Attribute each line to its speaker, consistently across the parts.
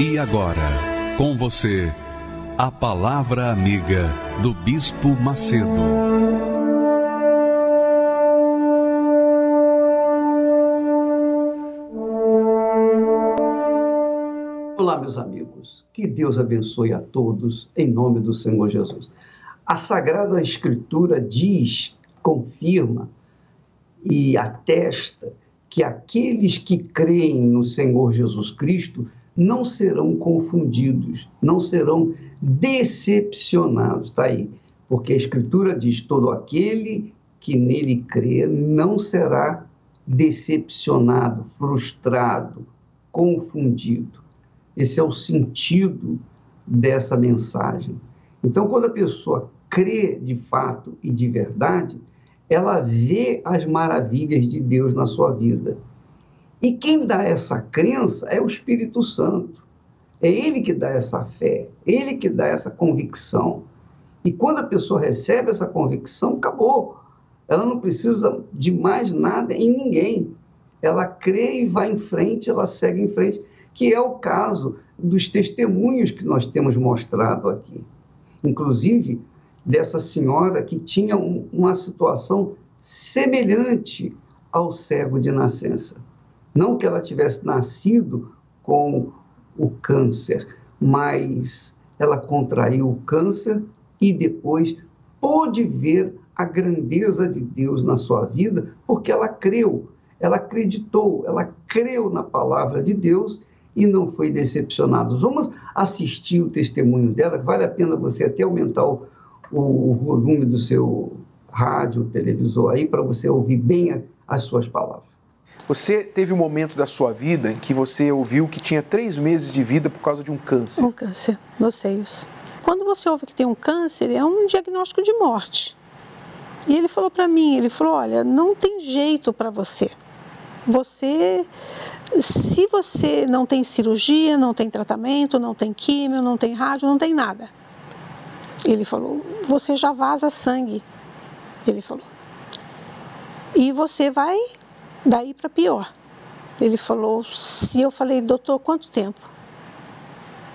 Speaker 1: E agora, com você, a Palavra Amiga do Bispo Macedo.
Speaker 2: Olá, meus amigos. Que Deus abençoe a todos em nome do Senhor Jesus. A Sagrada Escritura diz, confirma e atesta que aqueles que creem no Senhor Jesus Cristo não serão confundidos, não serão decepcionados. Está aí. Porque a Escritura diz: todo aquele que nele crê não será decepcionado, frustrado, confundido. Esse é o sentido dessa mensagem. Então, quando a pessoa crê de fato e de verdade, ela vê as maravilhas de Deus na sua vida e quem dá essa crença é o Espírito Santo. É ele que dá essa fé, ele que dá essa convicção. E quando a pessoa recebe essa convicção, acabou. Ela não precisa de mais nada em ninguém. Ela crê e vai em frente, ela segue em frente, que é o caso dos testemunhos que nós temos mostrado aqui. Inclusive, dessa senhora que tinha um, uma situação semelhante ao cego de nascença. Não que ela tivesse nascido com o câncer, mas ela contraiu o câncer e depois pôde ver a grandeza de Deus na sua vida, porque ela creu, ela acreditou, ela creu na palavra de Deus e não foi decepcionada. Vamos assistir o testemunho dela, vale a pena você até aumentar o, o volume do seu rádio, televisor aí, para você ouvir bem as suas palavras.
Speaker 3: Você teve um momento da sua vida em que você ouviu que tinha três meses de vida por causa de um câncer.
Speaker 4: Um câncer nos seios. Quando você ouve que tem um câncer, é um diagnóstico de morte. E ele falou para mim, ele falou, olha, não tem jeito para você. Você, se você não tem cirurgia, não tem tratamento, não tem químio, não tem rádio, não tem nada. Ele falou, você já vaza sangue. Ele falou. E você vai daí para pior. Ele falou, se eu falei, doutor, quanto tempo?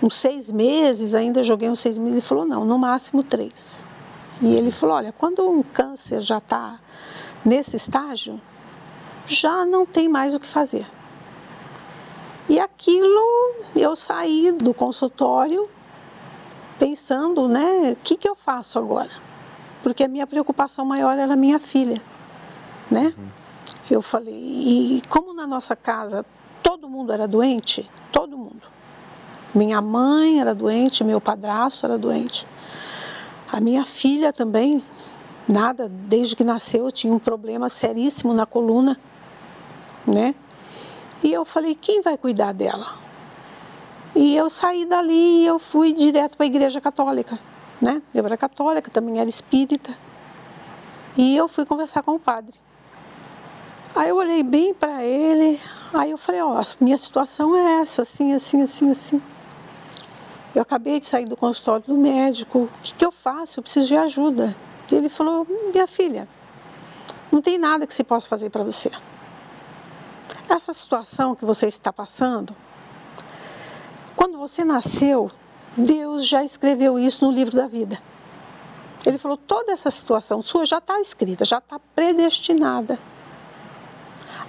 Speaker 4: Uns seis meses, ainda joguei uns seis meses. Ele falou, não, no máximo três. E ele falou, olha, quando um câncer já está nesse estágio, já não tem mais o que fazer. E aquilo, eu saí do consultório pensando, né, o que, que eu faço agora? Porque a minha preocupação maior era minha filha, né? Uhum. Eu falei, e como na nossa casa todo mundo era doente, todo mundo. Minha mãe era doente, meu padrasto era doente. A minha filha também, nada, desde que nasceu, tinha um problema seríssimo na coluna, né? E eu falei, quem vai cuidar dela? E eu saí dali e eu fui direto para a igreja católica, né? Eu era católica, também era espírita. E eu fui conversar com o padre. Aí eu olhei bem para ele, aí eu falei, ó, oh, minha situação é essa, assim, assim, assim, assim. Eu acabei de sair do consultório do médico, o que, que eu faço? Eu preciso de ajuda. E ele falou, minha filha, não tem nada que se possa fazer para você. Essa situação que você está passando, quando você nasceu, Deus já escreveu isso no livro da vida. Ele falou: toda essa situação sua já está escrita, já está predestinada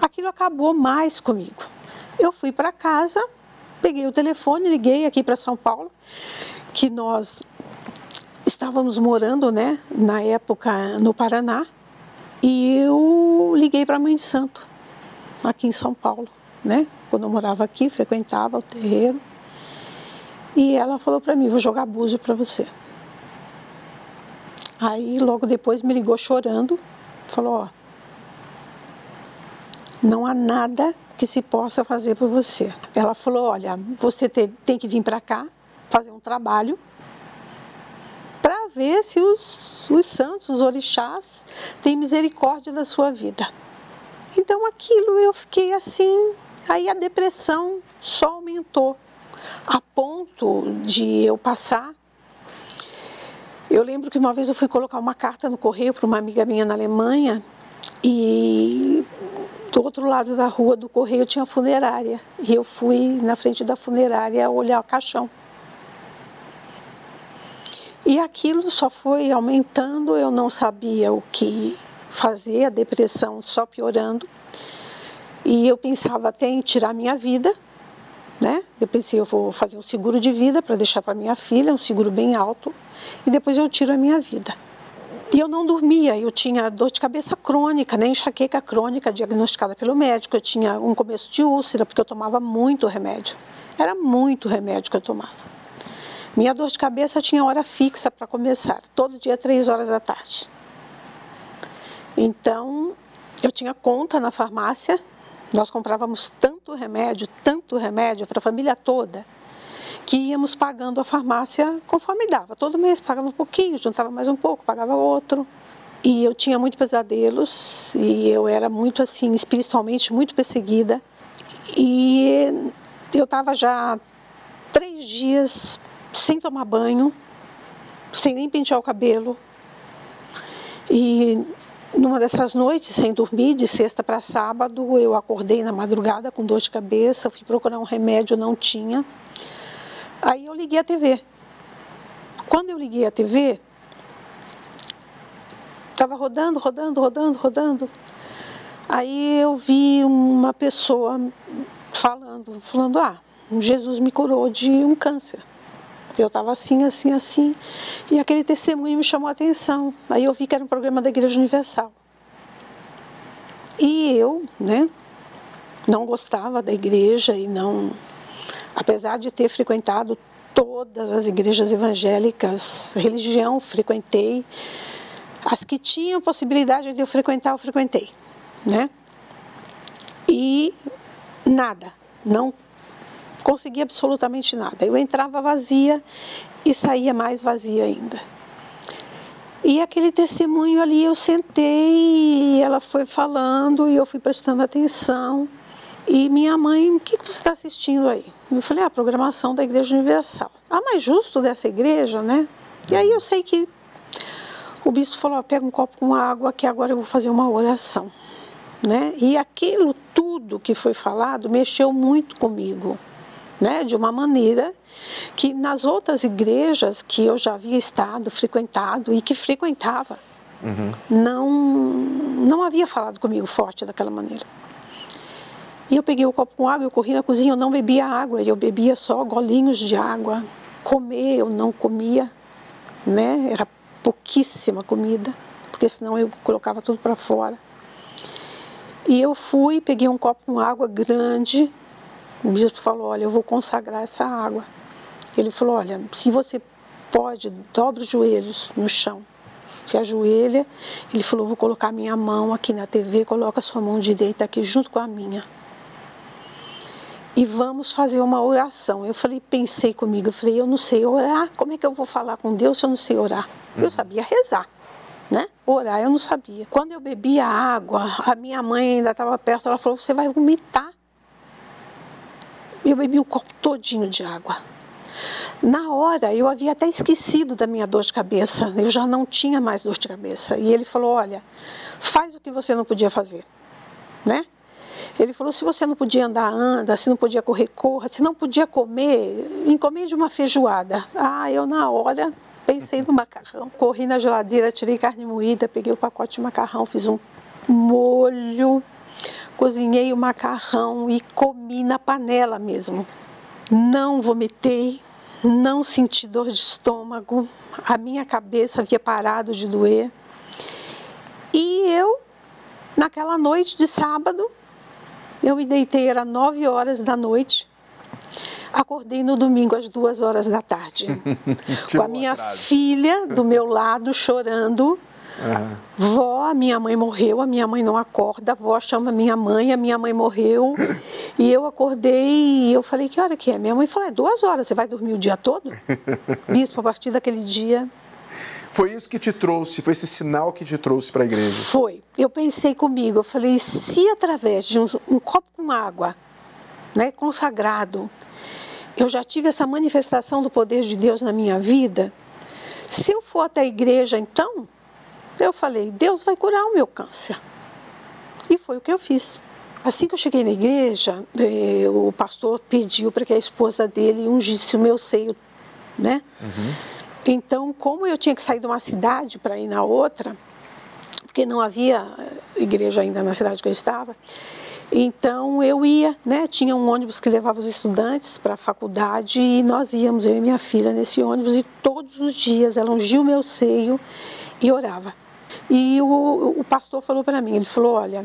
Speaker 4: aquilo acabou mais comigo. Eu fui para casa, peguei o telefone, liguei aqui para São Paulo, que nós estávamos morando, né, na época no Paraná, e eu liguei para a Mãe de Santo, aqui em São Paulo, né? Quando eu morava aqui, frequentava o terreiro. E ela falou para mim: "Vou jogar búzio para você". Aí logo depois me ligou chorando, falou: "Ó, Não há nada que se possa fazer por você. Ela falou: olha, você tem que vir para cá fazer um trabalho para ver se os, os santos, os orixás, têm misericórdia da sua vida. Então aquilo eu fiquei assim, aí a depressão só aumentou, a ponto de eu passar. Eu lembro que uma vez eu fui colocar uma carta no correio para uma amiga minha na Alemanha e do outro lado da rua do correio tinha funerária. E eu fui na frente da funerária olhar o caixão. E aquilo só foi aumentando, eu não sabia o que fazer, a depressão só piorando. E eu pensava até em tirar minha vida, né? Eu pensei, eu vou fazer um seguro de vida para deixar para minha filha, um seguro bem alto, e depois eu tiro a minha vida. E eu não dormia, eu tinha dor de cabeça crônica, né? enxaqueca crônica diagnosticada pelo médico, eu tinha um começo de úlcera, porque eu tomava muito remédio. Era muito remédio que eu tomava. Minha dor de cabeça tinha hora fixa para começar, todo dia, três horas da tarde. Então, eu tinha conta na farmácia, nós comprávamos tanto remédio, tanto remédio para a família toda, que íamos pagando a farmácia conforme dava. Todo mês pagava um pouquinho, juntava mais um pouco, pagava outro. E eu tinha muitos pesadelos e eu era muito assim, espiritualmente muito perseguida. E eu estava já três dias sem tomar banho, sem nem pentear o cabelo. E numa dessas noites, sem dormir, de sexta para sábado, eu acordei na madrugada com dor de cabeça, fui procurar um remédio, não tinha. Aí eu liguei a TV. Quando eu liguei a TV, estava rodando, rodando, rodando, rodando. Aí eu vi uma pessoa falando, falando, ah, Jesus me curou de um câncer. Eu estava assim, assim, assim. E aquele testemunho me chamou a atenção. Aí eu vi que era um programa da Igreja Universal. E eu, né, não gostava da igreja e não apesar de ter frequentado todas as igrejas evangélicas, religião, frequentei. As que tinham possibilidade de eu frequentar, eu frequentei, né? E nada, não consegui absolutamente nada. Eu entrava vazia e saía mais vazia ainda. E aquele testemunho ali eu sentei e ela foi falando e eu fui prestando atenção. E minha mãe, o que, que você está assistindo aí? Eu falei, ah, a programação da Igreja Universal. Ah, mas justo dessa igreja, né? E aí eu sei que o bispo falou, pega um copo com água que agora eu vou fazer uma oração. Né? E aquilo tudo que foi falado mexeu muito comigo. Né, de uma maneira que nas outras igrejas que eu já havia estado, frequentado e que frequentava, uhum. não, não havia falado comigo forte daquela maneira. E eu peguei o copo com água, eu corri na cozinha, eu não bebia água, eu bebia só golinhos de água. Comer, eu não comia, né? Era pouquíssima comida, porque senão eu colocava tudo para fora. E eu fui, peguei um copo com água grande. O bispo falou: Olha, eu vou consagrar essa água. Ele falou: Olha, se você pode, dobre os joelhos no chão. Se ajoelha. Ele falou: Vou colocar minha mão aqui na TV, coloca sua mão direita aqui junto com a minha e vamos fazer uma oração. Eu falei, pensei comigo, eu falei, eu não sei orar, como é que eu vou falar com Deus se eu não sei orar? Uhum. Eu sabia rezar, né? Orar eu não sabia. Quando eu bebi a água, a minha mãe ainda estava perto, ela falou, você vai vomitar. Eu bebi o copo todinho de água. Na hora, eu havia até esquecido da minha dor de cabeça, eu já não tinha mais dor de cabeça. E ele falou, olha, faz o que você não podia fazer, né? Ele falou: se você não podia andar, anda, se não podia correr, corra, se não podia comer, encomende uma feijoada. Ah, eu na hora pensei no macarrão. Corri na geladeira, tirei carne moída, peguei o pacote de macarrão, fiz um molho, cozinhei o macarrão e comi na panela mesmo. Não vomitei, não senti dor de estômago, a minha cabeça havia parado de doer. E eu, naquela noite de sábado, eu me deitei, era nove horas da noite. Acordei no domingo às duas horas da tarde. com a minha filha do meu lado chorando. Uhum. Vó, a minha mãe morreu, a minha mãe não acorda, a avó chama minha mãe, a minha mãe morreu. e eu acordei e eu falei, que hora que é? Minha mãe falou, é duas horas, você vai dormir o dia todo? Bispo, a partir daquele dia...
Speaker 3: Foi isso que te trouxe, foi esse sinal que te trouxe para a igreja?
Speaker 4: Foi. Eu pensei comigo, eu falei, se através de um, um copo com água, né, consagrado, eu já tive essa manifestação do poder de Deus na minha vida, se eu for até a igreja, então, eu falei, Deus vai curar o meu câncer. E foi o que eu fiz. Assim que eu cheguei na igreja, eh, o pastor pediu para que a esposa dele ungisse o meu seio, né? Uhum. Então, como eu tinha que sair de uma cidade para ir na outra, porque não havia igreja ainda na cidade que eu estava, então eu ia, né? Tinha um ônibus que levava os estudantes para a faculdade e nós íamos, eu e minha filha, nesse ônibus e todos os dias ela ungia o meu seio e orava. E o, o pastor falou para mim, ele falou, olha,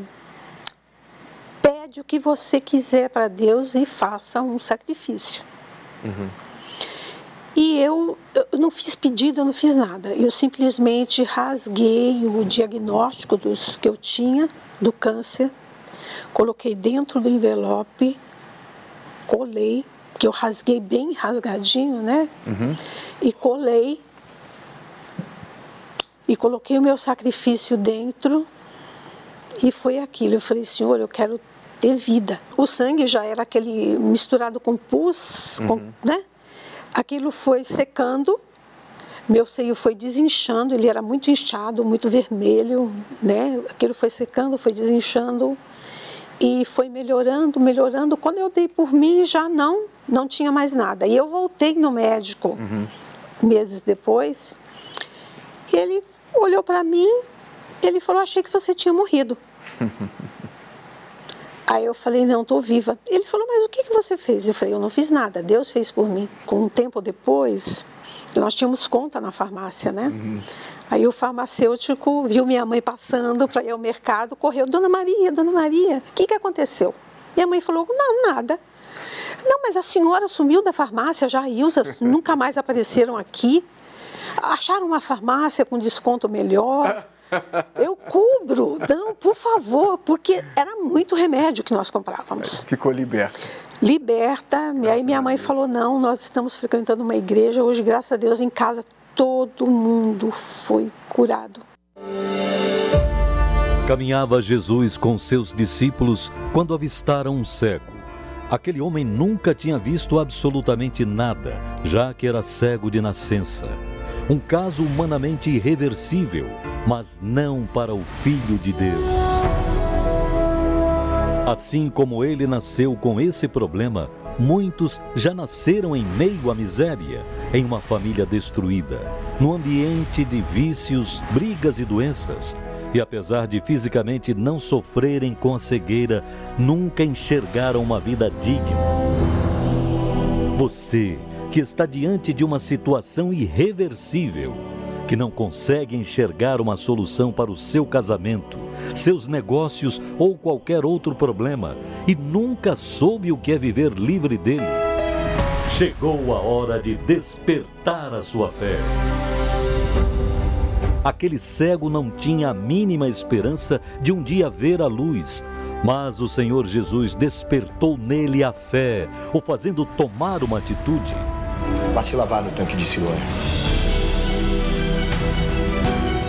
Speaker 4: pede o que você quiser para Deus e faça um sacrifício. Uhum. E eu, eu, não fiz pedido, eu não fiz nada. Eu simplesmente rasguei o diagnóstico dos, que eu tinha do câncer Coloquei dentro do envelope, colei, que eu rasguei bem rasgadinho, né? Uhum. E colei. E coloquei o meu sacrifício dentro. E foi aquilo. Eu falei, Senhor, eu quero ter vida. O sangue já era aquele misturado com pus, uhum. com, né? Aquilo foi secando, meu seio foi desinchando, ele era muito inchado, muito vermelho, né? Aquilo foi secando, foi desinchando. E foi melhorando, melhorando. Quando eu dei por mim, já não, não tinha mais nada. E eu voltei no médico uhum. meses depois. E ele olhou para mim, ele falou: Achei que você tinha morrido. Aí eu falei, não, estou viva. Ele falou, mas o que, que você fez? Eu falei, eu não fiz nada, Deus fez por mim. Com um tempo depois, nós tínhamos conta na farmácia, né? Uhum. Aí o farmacêutico viu minha mãe passando para ir ao mercado, correu, Dona Maria, Dona Maria, o que, que aconteceu? Minha mãe falou, não, nada. Não, mas a senhora sumiu da farmácia, já a Ilza, nunca mais apareceram aqui. Acharam uma farmácia com desconto melhor. Eu cubro, não, por favor, porque era muito remédio que nós comprávamos.
Speaker 3: Ficou liberta.
Speaker 4: Liberta. Graças e aí minha mãe falou: não, nós estamos frequentando uma igreja hoje, graças a Deus, em casa todo mundo foi curado.
Speaker 5: Caminhava Jesus com seus discípulos quando avistaram um cego. Aquele homem nunca tinha visto absolutamente nada, já que era cego de nascença. Um caso humanamente irreversível, mas não para o Filho de Deus. Assim como ele nasceu com esse problema, muitos já nasceram em meio à miséria em uma família destruída, no ambiente de vícios, brigas e doenças. E apesar de fisicamente não sofrerem com a cegueira, nunca enxergaram uma vida digna. Você, que está diante de uma situação irreversível, que não consegue enxergar uma solução para o seu casamento, seus negócios ou qualquer outro problema e nunca soube o que é viver livre dele Chegou a hora de despertar a sua fé. Aquele cego não tinha a mínima esperança de um dia ver a luz, mas o Senhor Jesus despertou nele a fé, o fazendo tomar uma atitude.
Speaker 6: Vá se lavar no tanque de Siloé.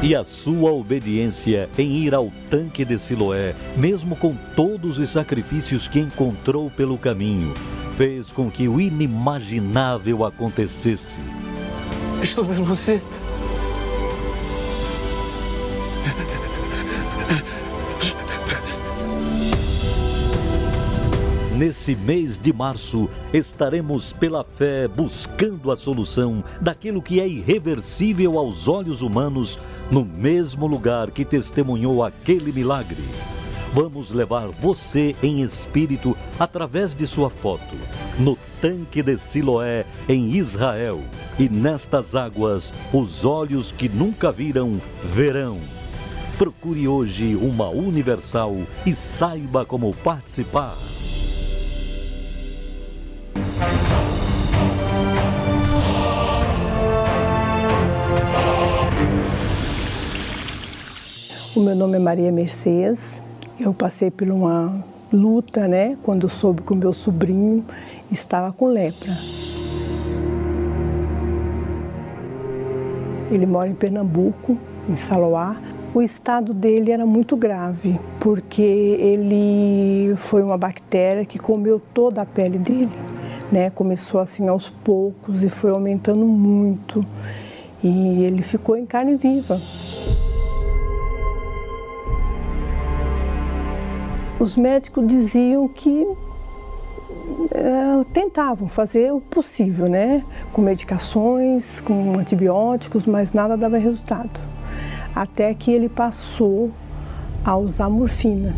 Speaker 5: E a sua obediência em ir ao tanque de Siloé, mesmo com todos os sacrifícios que encontrou pelo caminho, fez com que o inimaginável acontecesse.
Speaker 6: Estou vendo você.
Speaker 5: Nesse mês de março, estaremos pela fé buscando a solução daquilo que é irreversível aos olhos humanos, no mesmo lugar que testemunhou aquele milagre vamos levar você em espírito através de sua foto no tanque de Siloé em Israel. E nestas águas, os olhos que nunca viram verão. Procure hoje uma Universal e saiba como participar.
Speaker 7: O meu nome é Maria Mercedes. Eu passei por uma luta, né, quando soube que o meu sobrinho estava com lepra. Ele mora em Pernambuco, em Saloá. O estado dele era muito grave, porque ele foi uma bactéria que comeu toda a pele dele, né? Começou assim aos poucos e foi aumentando muito. E ele ficou em carne viva. Os médicos diziam que é, tentavam fazer o possível, né? Com medicações, com antibióticos, mas nada dava resultado. Até que ele passou a usar morfina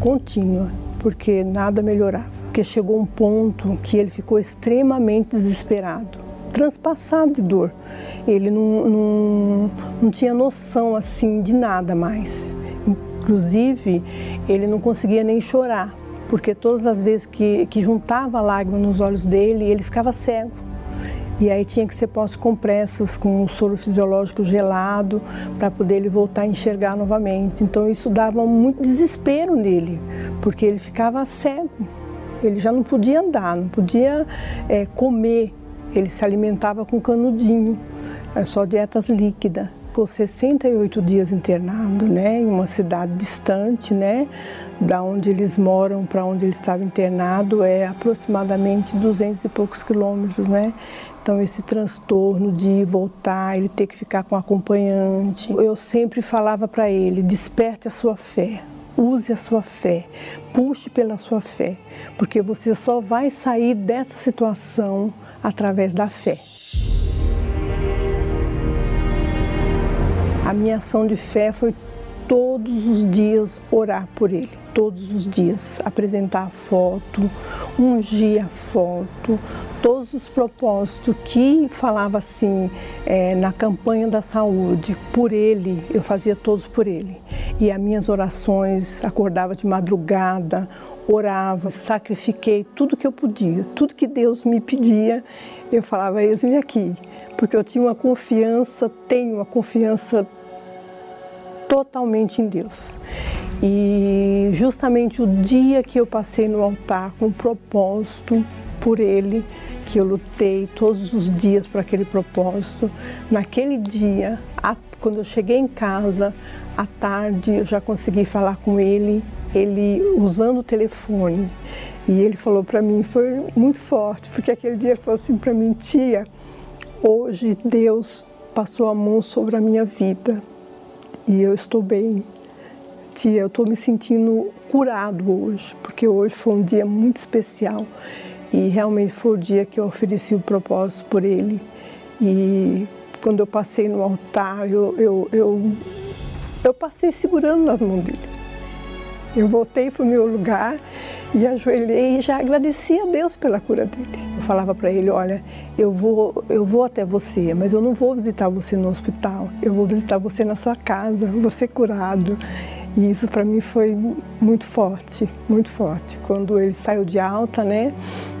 Speaker 7: contínua, porque nada melhorava. Porque chegou um ponto que ele ficou extremamente desesperado, transpassado de dor. Ele não, não, não tinha noção assim de nada mais. Inclusive, ele não conseguia nem chorar, porque todas as vezes que, que juntava lágrimas nos olhos dele, ele ficava cego. E aí tinha que ser posto compressas com o soro fisiológico gelado para poder ele voltar a enxergar novamente. Então isso dava muito desespero nele, porque ele ficava cego. Ele já não podia andar, não podia é, comer. Ele se alimentava com canudinho, é só dietas líquidas ficou 68 dias internado, né, em uma cidade distante, né, da onde eles moram para onde ele estava internado é aproximadamente 200 e poucos quilômetros, né. Então esse transtorno de voltar, ele ter que ficar com acompanhante, eu sempre falava para ele: desperte a sua fé. Use a sua fé, puxe pela sua fé, porque você só vai sair dessa situação através da fé. A minha ação de fé foi todos os dias orar por ele, todos os dias apresentar a foto, ungir a foto, todos os propósitos que falava assim é, na campanha da saúde, por ele, eu fazia todos por ele. E as minhas orações, acordava de madrugada, orava, sacrifiquei tudo que eu podia, tudo que Deus me pedia, eu falava, eis-me aqui, porque eu tinha uma confiança, tenho uma confiança totalmente em Deus. E justamente o dia que eu passei no altar com propósito por Ele, que eu lutei todos os dias por aquele propósito, naquele dia, quando eu cheguei em casa, à tarde, eu já consegui falar com Ele, ele usando o telefone. E ele falou para mim, foi muito forte, porque aquele dia ele falou assim para mim, tia, hoje Deus passou a mão sobre a minha vida e eu estou bem. Tia, eu estou me sentindo curado hoje, porque hoje foi um dia muito especial e realmente foi o dia que eu ofereci o propósito por ele. E quando eu passei no altar, eu, eu, eu, eu passei segurando nas mãos dele. Eu voltei para o meu lugar e ajoelhei e já agradeci a Deus pela cura dele. Eu falava para ele, olha, eu vou, eu vou até você, mas eu não vou visitar você no hospital. Eu vou visitar você na sua casa, você curado. E isso para mim foi muito forte, muito forte. Quando ele saiu de alta, né,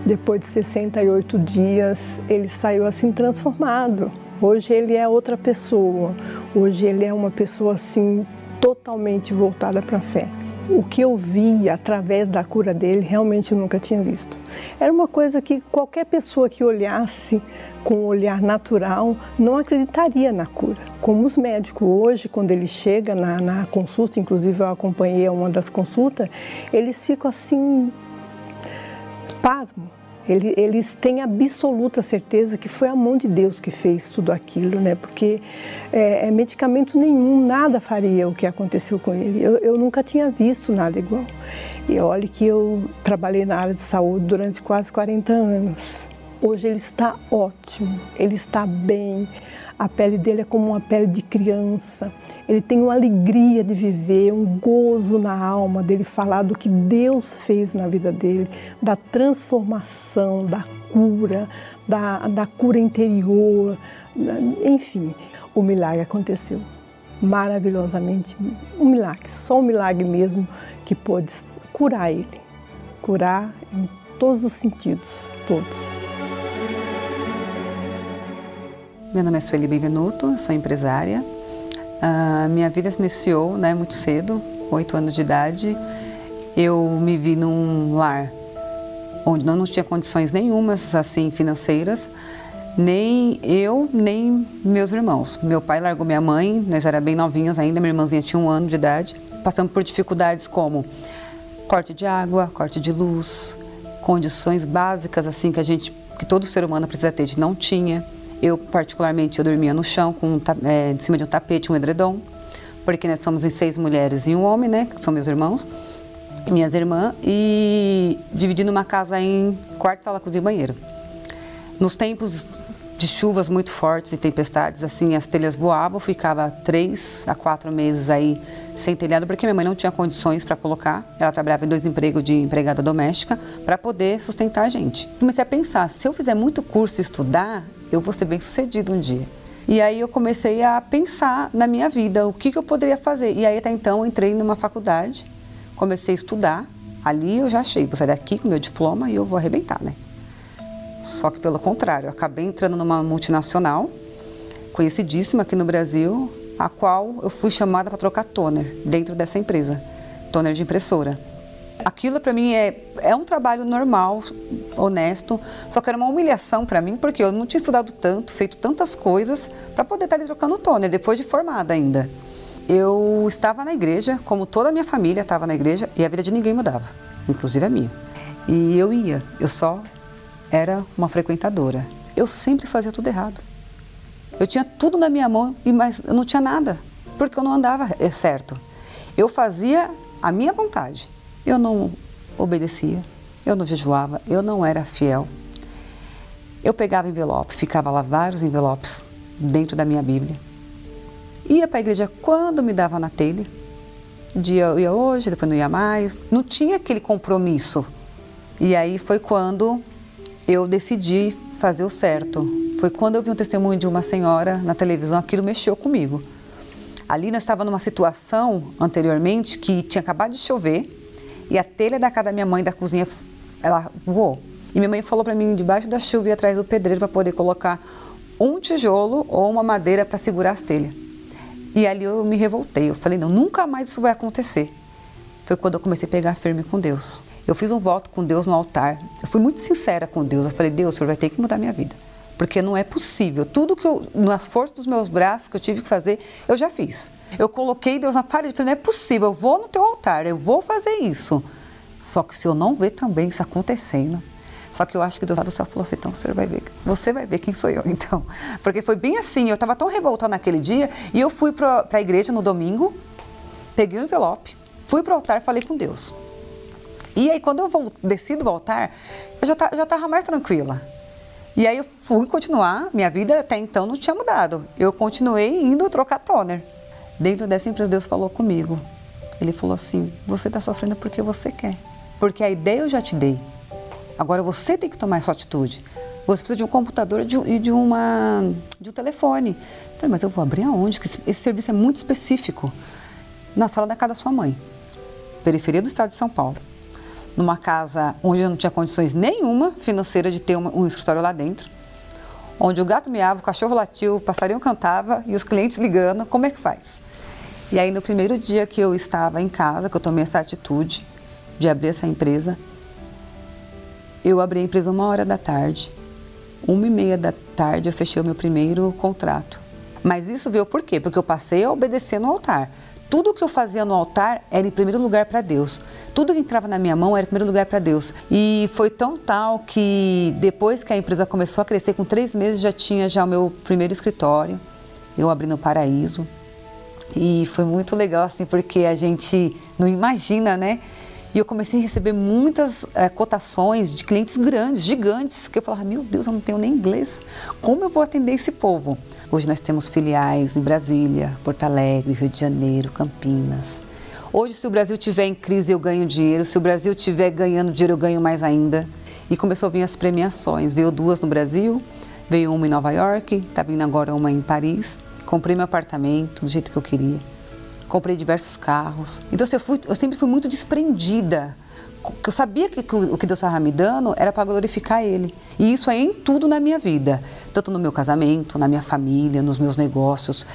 Speaker 7: depois de 68 dias, ele saiu assim transformado. Hoje ele é outra pessoa. Hoje ele é uma pessoa assim totalmente voltada para a fé o que eu vi através da cura dele, realmente nunca tinha visto. Era uma coisa que qualquer pessoa que olhasse com um olhar natural não acreditaria na cura. Como os médicos hoje, quando ele chega na, na consulta, inclusive eu acompanhei uma das consultas, eles ficam assim, pasmo eles têm absoluta certeza que foi a mão de Deus que fez tudo aquilo, né? Porque é, é medicamento nenhum, nada faria o que aconteceu com ele. Eu, eu nunca tinha visto nada igual. E olhe que eu trabalhei na área de saúde durante quase 40 anos. Hoje ele está ótimo, ele está bem, a pele dele é como uma pele de criança. Ele tem uma alegria de viver, um gozo na alma dele falar do que Deus fez na vida dele, da transformação, da cura, da, da cura interior. Enfim, o milagre aconteceu maravilhosamente. Um milagre, só um milagre mesmo que pôde curar ele. Curar em todos os sentidos, todos.
Speaker 8: Meu nome é Sueli Benvenuto, sou empresária. A minha vida se iniciou né, muito cedo, oito anos de idade. Eu me vi num lar onde não, não tinha condições nenhumas assim financeiras, nem eu, nem meus irmãos. Meu pai largou minha mãe, nós éramos bem novinhos ainda, minha irmãzinha tinha um ano de idade. Passamos por dificuldades como corte de água, corte de luz, condições básicas assim que a gente, que todo ser humano precisa ter, a gente não tinha. Eu, particularmente, eu dormia no chão, com, é, em cima de um tapete, um edredom, porque nós somos em seis mulheres e um homem, né, que são meus irmãos, minhas irmãs, e dividindo uma casa em quarto, sala, cozinha e banheiro. Nos tempos de chuvas muito fortes e tempestades, assim, as telhas voavam, ficava três a quatro meses aí sem telhado, porque minha mãe não tinha condições para colocar. Ela trabalhava em dois empregos de empregada doméstica para poder sustentar a gente. Comecei a pensar, se eu fizer muito curso e estudar, eu vou ser bem sucedido um dia. E aí eu comecei a pensar na minha vida, o que, que eu poderia fazer. E aí até então entrei numa faculdade, comecei a estudar. Ali eu já achei, vou sair daqui com meu diploma e eu vou arrebentar, né? Só que pelo contrário, eu acabei entrando numa multinacional, conhecidíssima aqui no Brasil, a qual eu fui chamada para trocar toner dentro dessa empresa, toner de impressora. Aquilo para mim é, é um trabalho normal, honesto, só que era uma humilhação para mim, porque eu não tinha estudado tanto, feito tantas coisas para poder estar ali trocando toner, depois de formada ainda. Eu estava na igreja, como toda a minha família estava na igreja, e a vida de ninguém mudava, inclusive a minha. E eu ia, eu só era uma frequentadora. Eu sempre fazia tudo errado. Eu tinha tudo na minha mão, mas eu não tinha nada, porque eu não andava é, certo. Eu fazia a minha vontade. Eu não obedecia, eu não jejuava, eu não era fiel. Eu pegava envelope, ficava lá vários envelopes dentro da minha Bíblia. Ia para a igreja quando me dava na telha. Dia eu ia hoje, depois não ia mais. Não tinha aquele compromisso. E aí foi quando eu decidi fazer o certo. Foi quando eu vi um testemunho de uma senhora na televisão, aquilo mexeu comigo. Ali nós estávamos numa situação anteriormente que tinha acabado de chover e a telha da casa da minha mãe da cozinha ela voou. E minha mãe falou para mim debaixo da chuva ir atrás do pedreiro para poder colocar um tijolo ou uma madeira para segurar as telhas. E ali eu me revoltei. Eu falei, não, nunca mais isso vai acontecer. Foi quando eu comecei a pegar firme com Deus. Eu fiz um voto com Deus no altar. Eu fui muito sincera com Deus. Eu falei, Deus, o Senhor vai ter que mudar minha vida. Porque não é possível. Tudo que eu, nas forças dos meus braços que eu tive que fazer, eu já fiz. Eu coloquei Deus na parede. Falei, não é possível. Eu vou no teu altar, eu vou fazer isso. Só que se eu não ver também isso acontecendo, só que eu acho que Deus lá do céu falou assim, então você vai ver, você vai ver quem sou eu, então. Porque foi bem assim, eu estava tão revoltada naquele dia, e eu fui para a igreja no domingo, peguei o um envelope, fui para o altar e falei com Deus. E aí, quando eu desci do altar, eu já estava mais tranquila. E aí, eu fui continuar, minha vida até então não tinha mudado. Eu continuei indo trocar toner. Dentro dessa empresa, Deus falou comigo. Ele falou assim: Você está sofrendo porque você quer. Porque a ideia eu já te dei. Agora você tem que tomar essa atitude. Você precisa de um computador e de, uma, de um telefone. Eu falei, mas eu vou abrir aonde? Esse, esse serviço é muito específico. Na sala da casa da sua mãe, periferia do estado de São Paulo numa casa onde eu não tinha condições nenhuma financeira de ter um, um escritório lá dentro, onde o gato miava, o cachorro latiu, o passarinho cantava e os clientes ligando, como é que faz? E aí no primeiro dia que eu estava em casa, que eu tomei essa atitude de abrir essa empresa, eu abri a empresa uma hora da tarde, uma e meia da tarde eu fechei o meu primeiro contrato. Mas isso veio por quê? Porque eu passei a obedecer no altar. Tudo que eu fazia no altar era em primeiro lugar para Deus. Tudo que entrava na minha mão era em primeiro lugar para Deus. E foi tão tal que depois que a empresa começou a crescer, com três meses já tinha já o meu primeiro escritório. Eu abri no Paraíso. E foi muito legal, assim, porque a gente não imagina, né? E eu comecei a receber muitas é, cotações de clientes grandes, gigantes, que eu falava, meu Deus, eu não tenho nem inglês. Como eu vou atender esse povo? Hoje nós temos filiais em Brasília, Porto Alegre, Rio de Janeiro, Campinas. Hoje, se o Brasil tiver em crise, eu ganho dinheiro. Se o Brasil tiver ganhando dinheiro, eu ganho mais ainda. E começou a vir as premiações. Veio duas no Brasil, veio uma em Nova York, está vindo agora uma em Paris. Comprei meu apartamento do jeito que eu queria. Comprei diversos carros. Então assim, eu, fui, eu sempre fui muito desprendida que eu sabia que, o que Deus estava me dando era para glorificar Ele. E isso é em tudo na minha vida, tanto no meu casamento, na minha família, nos meus negócios.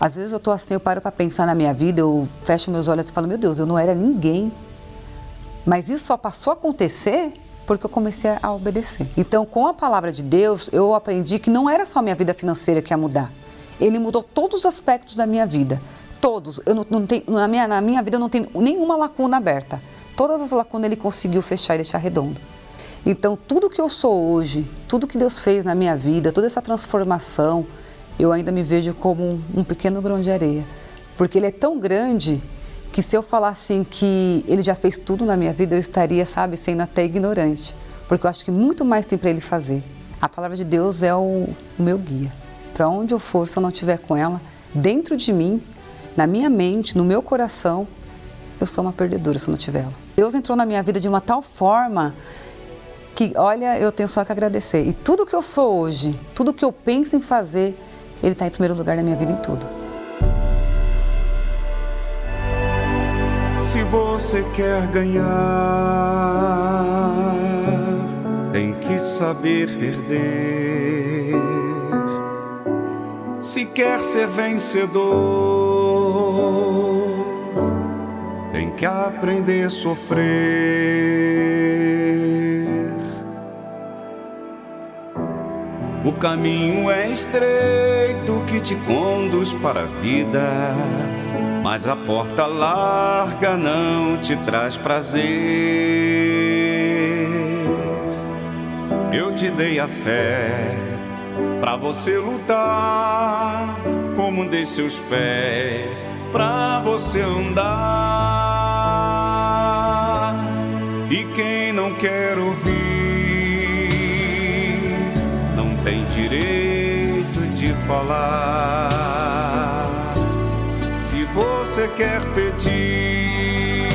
Speaker 8: Às vezes eu estou assim, eu paro para pensar na minha vida, eu fecho meus olhos e falo, meu Deus, eu não era ninguém. Mas isso só passou a acontecer porque eu comecei a obedecer. Então, com a palavra de Deus, eu aprendi que não era só minha vida financeira que ia mudar. Ele mudou todos os aspectos da minha vida. Todos. Eu não, não tenho, na, minha, na minha vida não tem nenhuma lacuna aberta todas as lacunas ele conseguiu fechar e deixar redondo. Então, tudo que eu sou hoje, tudo que Deus fez na minha vida, toda essa transformação, eu ainda me vejo como um, um pequeno grão de areia. Porque Ele é tão grande que se eu falar assim que Ele já fez tudo na minha vida, eu estaria, sabe, sendo até ignorante. Porque eu acho que muito mais tem para Ele fazer. A palavra de Deus é o, o meu guia. Para onde eu for, se eu não estiver com ela, dentro de mim, na minha mente, no meu coração, eu sou uma perdedora se eu não tiver ela. Deus entrou na minha vida de uma tal forma que, olha, eu tenho só que agradecer. E tudo que eu sou hoje, tudo que eu penso em fazer, Ele está em primeiro lugar na minha vida em tudo.
Speaker 9: Se você quer ganhar, tem que saber perder. Se quer ser vencedor, tem que aprender a sofrer. O caminho é estreito que te conduz para a vida, mas a porta larga não te traz prazer. Eu te dei a fé para você lutar, como dei seus pés para você andar. E quem não quer ouvir não tem direito de falar. Se você quer pedir,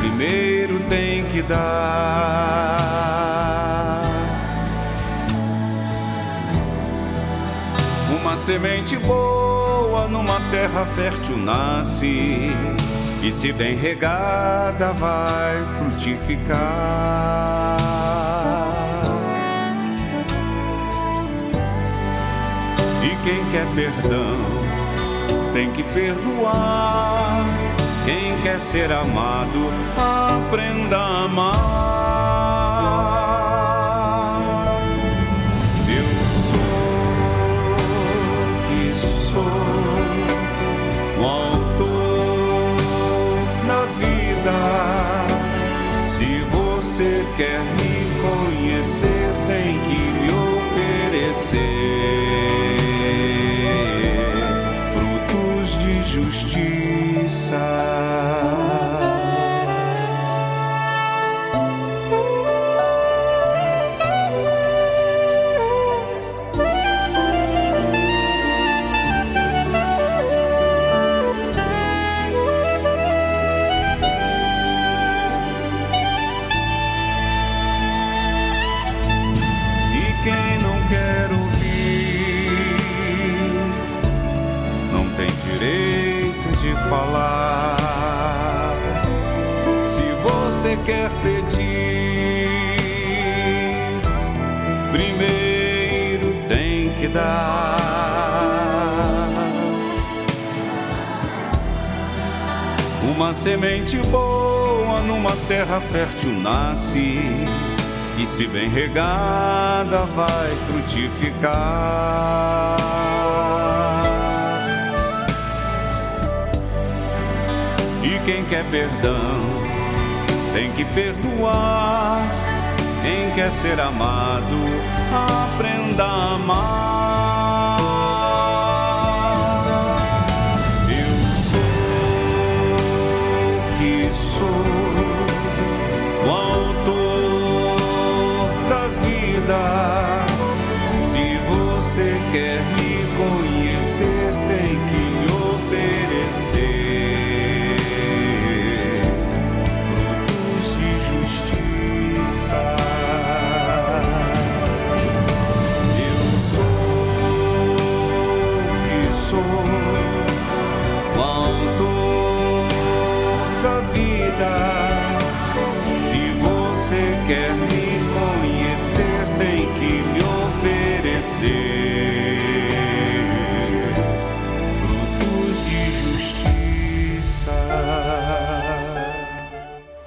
Speaker 9: primeiro tem que dar. Uma semente boa numa terra fértil nasce e se bem regada vai frutificar. E quem quer perdão tem que perdoar. Quem quer ser amado, aprenda a amar. Terra fértil nasce, e se bem regada vai frutificar. E quem quer perdão tem que perdoar. Quem quer ser amado, aprenda a amar.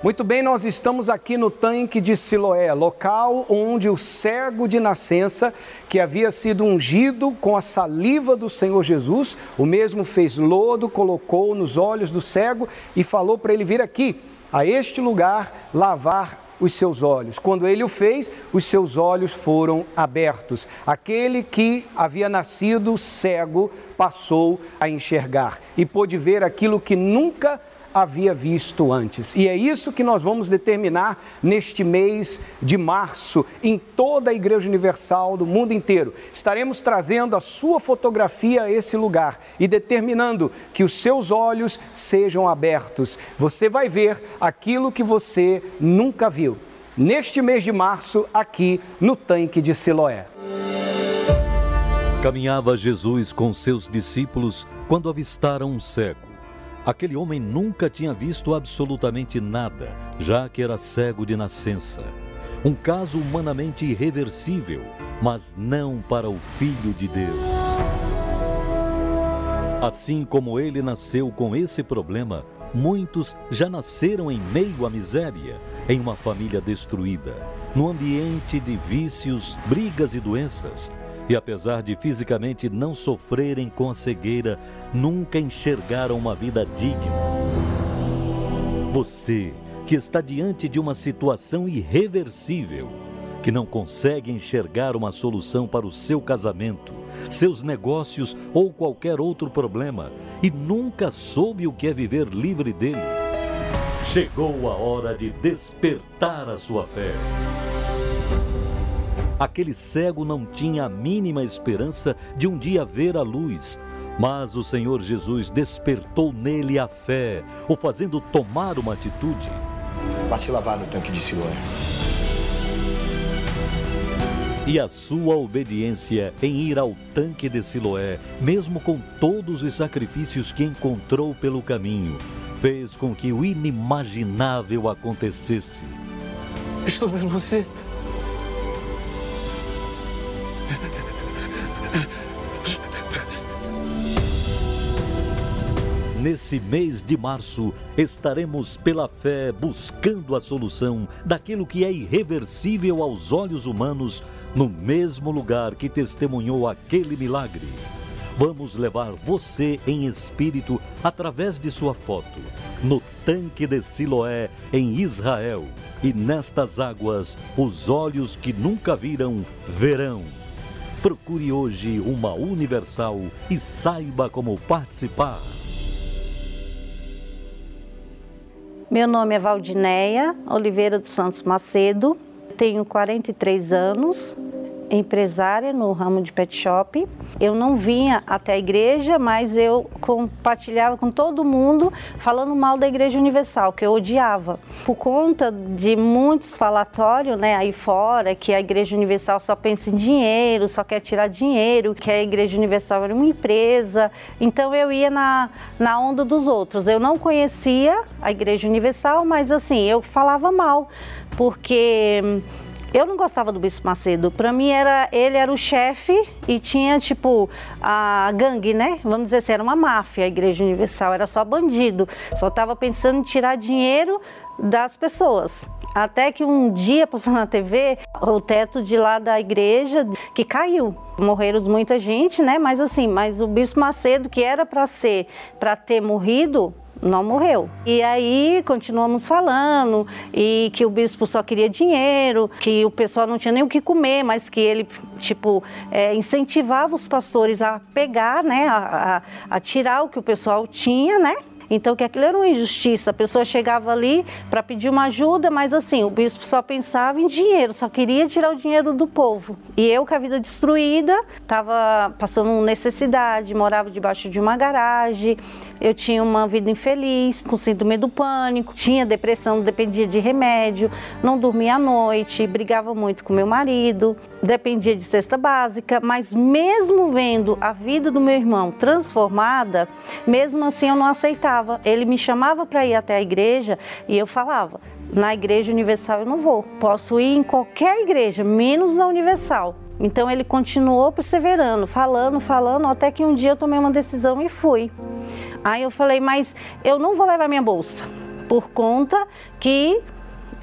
Speaker 10: Muito bem, nós estamos aqui no tanque de Siloé, local onde o cego de nascença, que havia sido ungido com a saliva do Senhor Jesus, o mesmo fez lodo, colocou nos olhos do cego e falou para ele vir aqui, a este lugar, lavar os seus olhos. Quando ele o fez, os seus olhos foram abertos. Aquele que havia nascido cego passou a enxergar e pôde ver aquilo que nunca havia visto antes. E é isso que nós vamos determinar neste mês de março em toda a Igreja Universal do mundo inteiro. Estaremos trazendo a sua fotografia a esse lugar e determinando que os seus olhos sejam abertos. Você vai ver aquilo que você nunca viu. Neste mês de março, aqui no tanque de Siloé.
Speaker 5: Caminhava Jesus com seus discípulos quando avistaram um cego Aquele homem nunca tinha visto absolutamente nada, já que era cego de nascença. Um caso humanamente irreversível, mas não para o Filho de Deus. Assim como ele nasceu com esse problema, muitos já nasceram em meio à miséria, em uma família destruída, no ambiente de vícios, brigas e doenças, e apesar de fisicamente não sofrerem com a cegueira, nunca enxergaram uma vida digna. Você, que está diante de uma situação irreversível, que não consegue enxergar uma solução para o seu casamento, seus negócios ou qualquer outro problema e nunca soube o que é viver livre dele. Chegou a hora de despertar a sua fé. Aquele cego não tinha a mínima esperança de um dia ver a luz, mas o Senhor Jesus despertou nele a fé, o fazendo tomar uma atitude.
Speaker 6: Vá se lavar no tanque de Siloé.
Speaker 5: E a sua obediência em ir ao tanque de Siloé, mesmo com todos os sacrifícios que encontrou pelo caminho, fez com que o inimaginável acontecesse.
Speaker 6: Estou vendo você.
Speaker 5: Nesse mês de março, estaremos pela fé buscando a solução daquilo que é irreversível aos olhos humanos, no mesmo lugar que testemunhou aquele milagre. Vamos levar você em espírito através de sua foto, no tanque de Siloé, em Israel. E nestas águas, os olhos que nunca viram, verão. Procure hoje uma Universal e saiba como participar.
Speaker 11: Meu nome é Valdineia Oliveira dos Santos Macedo, tenho 43 anos, empresária no ramo de pet shop. Eu não vinha até a igreja, mas eu compartilhava com todo mundo falando mal da Igreja Universal, que eu odiava. Por conta de muitos falatórios né, aí fora, que a Igreja Universal só pensa em dinheiro, só quer tirar dinheiro, que a Igreja Universal era uma empresa. Então eu ia na, na onda dos outros. Eu não conhecia a Igreja Universal, mas assim, eu falava mal, porque eu não gostava do Bispo Macedo. Para mim era ele era o chefe e tinha tipo a gangue, né? Vamos dizer assim, era uma máfia a Igreja Universal, era só bandido. Só estava pensando em tirar dinheiro das pessoas. Até que um dia passou na TV o teto de lá da igreja que caiu. Morreram muita gente, né? Mas assim, mas o Bispo Macedo que era para ser, para ter morrido, não morreu. E aí continuamos falando e que o bispo só queria dinheiro, que o pessoal não tinha nem o que comer, mas que ele tipo é, incentivava os pastores a pegar, né, a, a, a tirar o que o pessoal tinha, né, então, que aquilo era uma injustiça. A pessoa chegava ali para pedir uma ajuda, mas assim, o bispo só pensava em dinheiro, só queria tirar o dinheiro do povo. E eu, com a vida destruída, estava passando necessidade, morava debaixo de uma garagem, eu tinha uma vida infeliz, com síndrome do pânico, tinha depressão, dependia de remédio, não dormia à noite, brigava muito com meu marido, dependia de cesta básica, mas mesmo vendo a vida do meu irmão transformada, mesmo assim eu não aceitava. Ele me chamava para ir até a igreja e eu falava: na Igreja Universal eu não vou. Posso ir em qualquer igreja, menos na Universal. Então ele continuou perseverando, falando, falando, até que um dia eu tomei uma decisão e fui. Aí eu falei, mas eu não vou levar minha bolsa, por conta que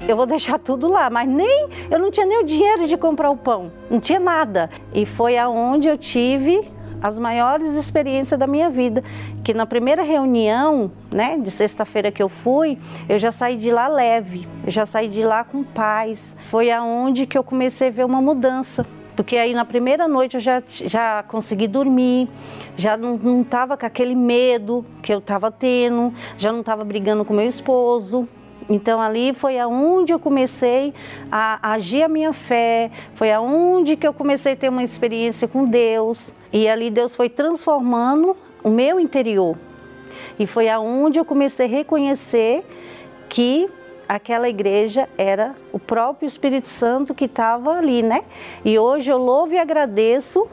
Speaker 11: eu vou deixar tudo lá, mas nem eu não tinha nem o dinheiro de comprar o pão, não tinha nada. E foi aonde eu tive as maiores experiências da minha vida, que na primeira reunião, né, de sexta-feira que eu fui, eu já saí de lá leve, eu já saí de lá com paz. Foi aonde que eu comecei a ver uma mudança. Porque aí na primeira noite eu já, já consegui dormir, já não estava com aquele medo que eu estava tendo, já não estava brigando com meu esposo, então ali foi aonde eu comecei a agir a minha fé, foi aonde que eu comecei a ter uma experiência com Deus e ali Deus foi transformando o meu interior. E foi aonde eu comecei a reconhecer que aquela igreja era o próprio Espírito Santo que estava ali, né? E hoje eu louvo e agradeço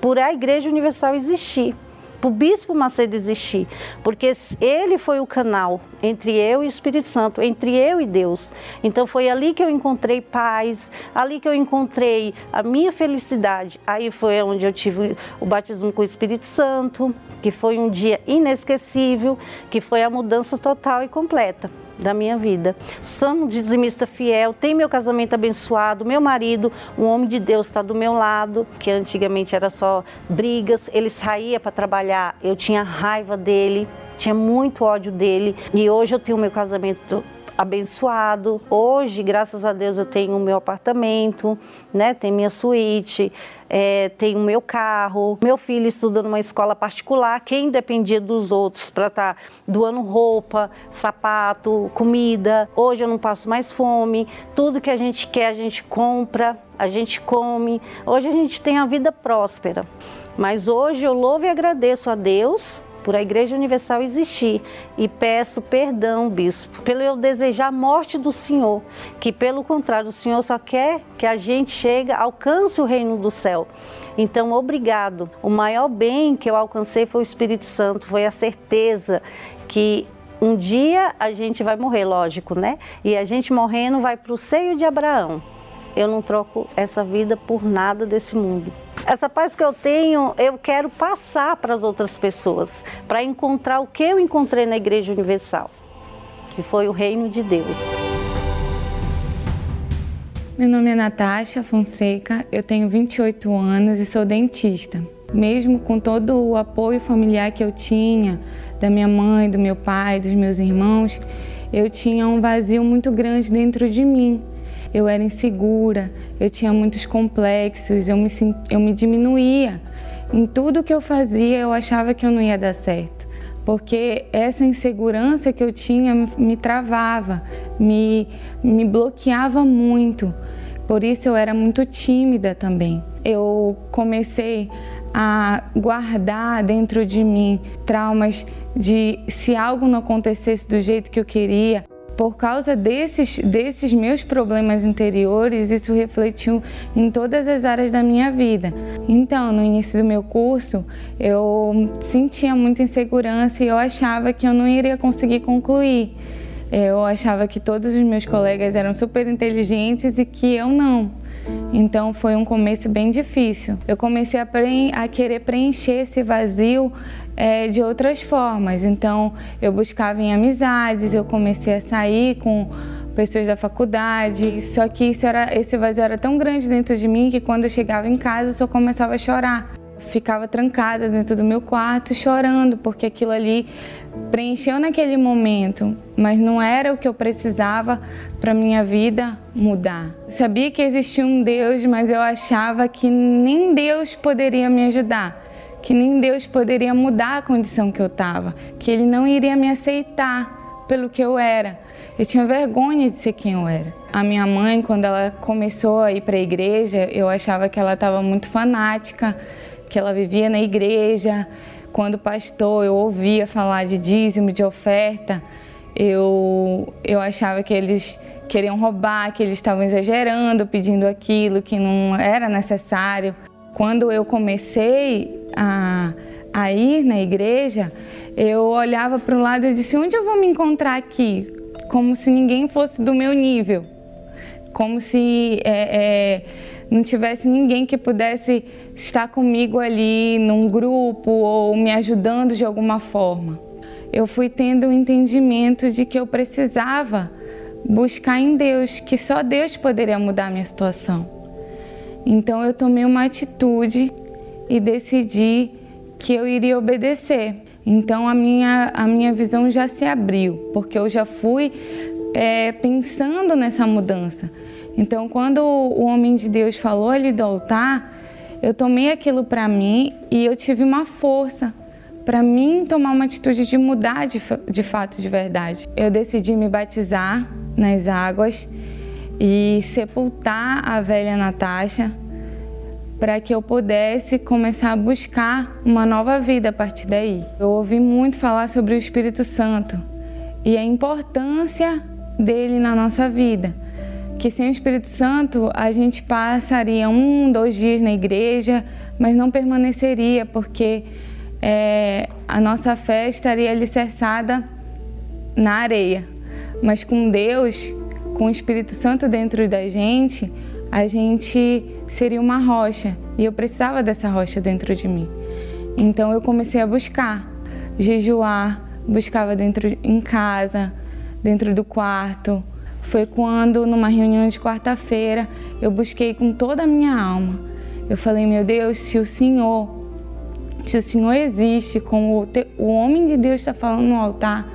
Speaker 11: por a Igreja Universal existir para o Bispo Macedo existir, porque ele foi o canal entre eu e o Espírito Santo, entre eu e Deus. Então foi ali que eu encontrei paz, ali que eu encontrei a minha felicidade. Aí foi onde eu tive o batismo com o Espírito Santo, que foi um dia inesquecível, que foi a mudança total e completa da minha vida. Sou um dizimista fiel, tenho meu casamento abençoado, meu marido, um homem de Deus, está do meu lado, que antigamente era só brigas, ele saía para trabalhar, eu tinha raiva dele, tinha muito ódio dele, e hoje eu tenho meu casamento abençoado. Hoje, graças a Deus, eu tenho o meu apartamento, né? Tem minha suíte, é, tenho o meu carro. Meu filho estuda numa escola particular. Quem dependia dos outros para estar tá doando roupa, sapato, comida. Hoje eu não passo mais fome. Tudo que a gente quer, a gente compra, a gente come. Hoje a gente tem a vida próspera. Mas hoje eu louvo e agradeço a Deus por a Igreja Universal existir e peço perdão, bispo, pelo eu desejar a morte do Senhor, que pelo contrário, o Senhor só quer que a gente chegue, alcance o reino do céu. Então, obrigado. O maior bem que eu alcancei foi o Espírito Santo, foi a certeza que um dia a gente vai morrer, lógico, né? E a gente morrendo vai para o seio de Abraão. Eu não troco essa vida por nada desse mundo. Essa paz que eu tenho, eu quero passar para as outras pessoas, para encontrar o que eu encontrei na Igreja Universal, que foi o reino de Deus.
Speaker 12: Meu nome é Natasha Fonseca, eu tenho 28 anos e sou dentista. Mesmo com todo o apoio familiar que eu tinha, da minha mãe, do meu pai, dos meus irmãos, eu tinha um vazio muito grande dentro de mim eu era insegura, eu tinha muitos complexos, eu me, eu me diminuía. Em tudo que eu fazia, eu achava que eu não ia dar certo, porque essa insegurança que eu tinha me, me travava, me, me bloqueava muito. Por isso eu era muito tímida também. Eu comecei a guardar dentro de mim traumas de se algo não acontecesse do jeito que eu queria, por causa desses, desses meus problemas interiores, isso refletiu em todas as áreas da minha vida. Então, no início do meu curso, eu sentia muita insegurança e eu achava que eu não iria conseguir concluir. Eu achava que todos os meus colegas eram super inteligentes e que eu não. Então foi um começo bem difícil. Eu comecei a, a querer preencher esse vazio é, de outras formas. Então, eu buscava em amizades, eu comecei a sair com pessoas da faculdade. Só que isso era, esse vazio era tão grande dentro de mim que quando eu chegava em casa eu só começava a chorar. ficava trancada dentro do meu quarto chorando, porque aquilo ali preencheu naquele momento, mas não era o que eu precisava para minha vida mudar. Eu sabia que existia um Deus, mas eu achava que nem Deus poderia me ajudar que nem Deus poderia mudar a condição que eu estava, que Ele não iria me aceitar pelo que eu era. Eu tinha vergonha de ser quem eu era. A minha mãe, quando ela começou a ir para a igreja, eu achava que ela estava muito fanática, que ela vivia na igreja. Quando pastor, eu ouvia falar de dízimo, de oferta, eu, eu achava que eles queriam roubar, que eles estavam exagerando, pedindo aquilo que não era necessário. Quando eu comecei a, a ir na igreja, eu olhava para o lado e disse: onde eu vou me encontrar aqui? Como se ninguém fosse do meu nível, como se é, é, não tivesse ninguém que pudesse estar comigo ali num grupo ou me ajudando de alguma forma. eu fui tendo o entendimento de que eu precisava buscar em Deus, que só Deus poderia mudar a minha situação. Então eu tomei uma atitude e decidi que eu iria obedecer. Então a minha, a minha visão já se abriu, porque eu já fui é, pensando nessa mudança. Então quando o homem de Deus falou ali do altar, eu tomei aquilo para mim e eu tive uma força para mim tomar uma atitude de mudar de, de fato, de verdade. Eu decidi me batizar nas águas e sepultar a velha Natasha para que eu pudesse começar a buscar uma nova vida a partir daí. Eu ouvi muito falar sobre o Espírito Santo e a importância dele na nossa vida. Que sem o Espírito Santo a gente passaria um, dois dias na igreja, mas não permaneceria, porque é, a nossa fé estaria alicerçada na areia. Mas com Deus, com o Espírito Santo dentro da gente, a gente seria uma rocha e eu precisava dessa rocha dentro de mim. Então eu comecei a buscar, jejuar, buscava dentro em casa, dentro do quarto. Foi quando numa reunião de quarta-feira eu busquei com toda a minha alma. Eu falei, meu Deus, se o Senhor se o Senhor existe, como o, homem de Deus está falando no altar,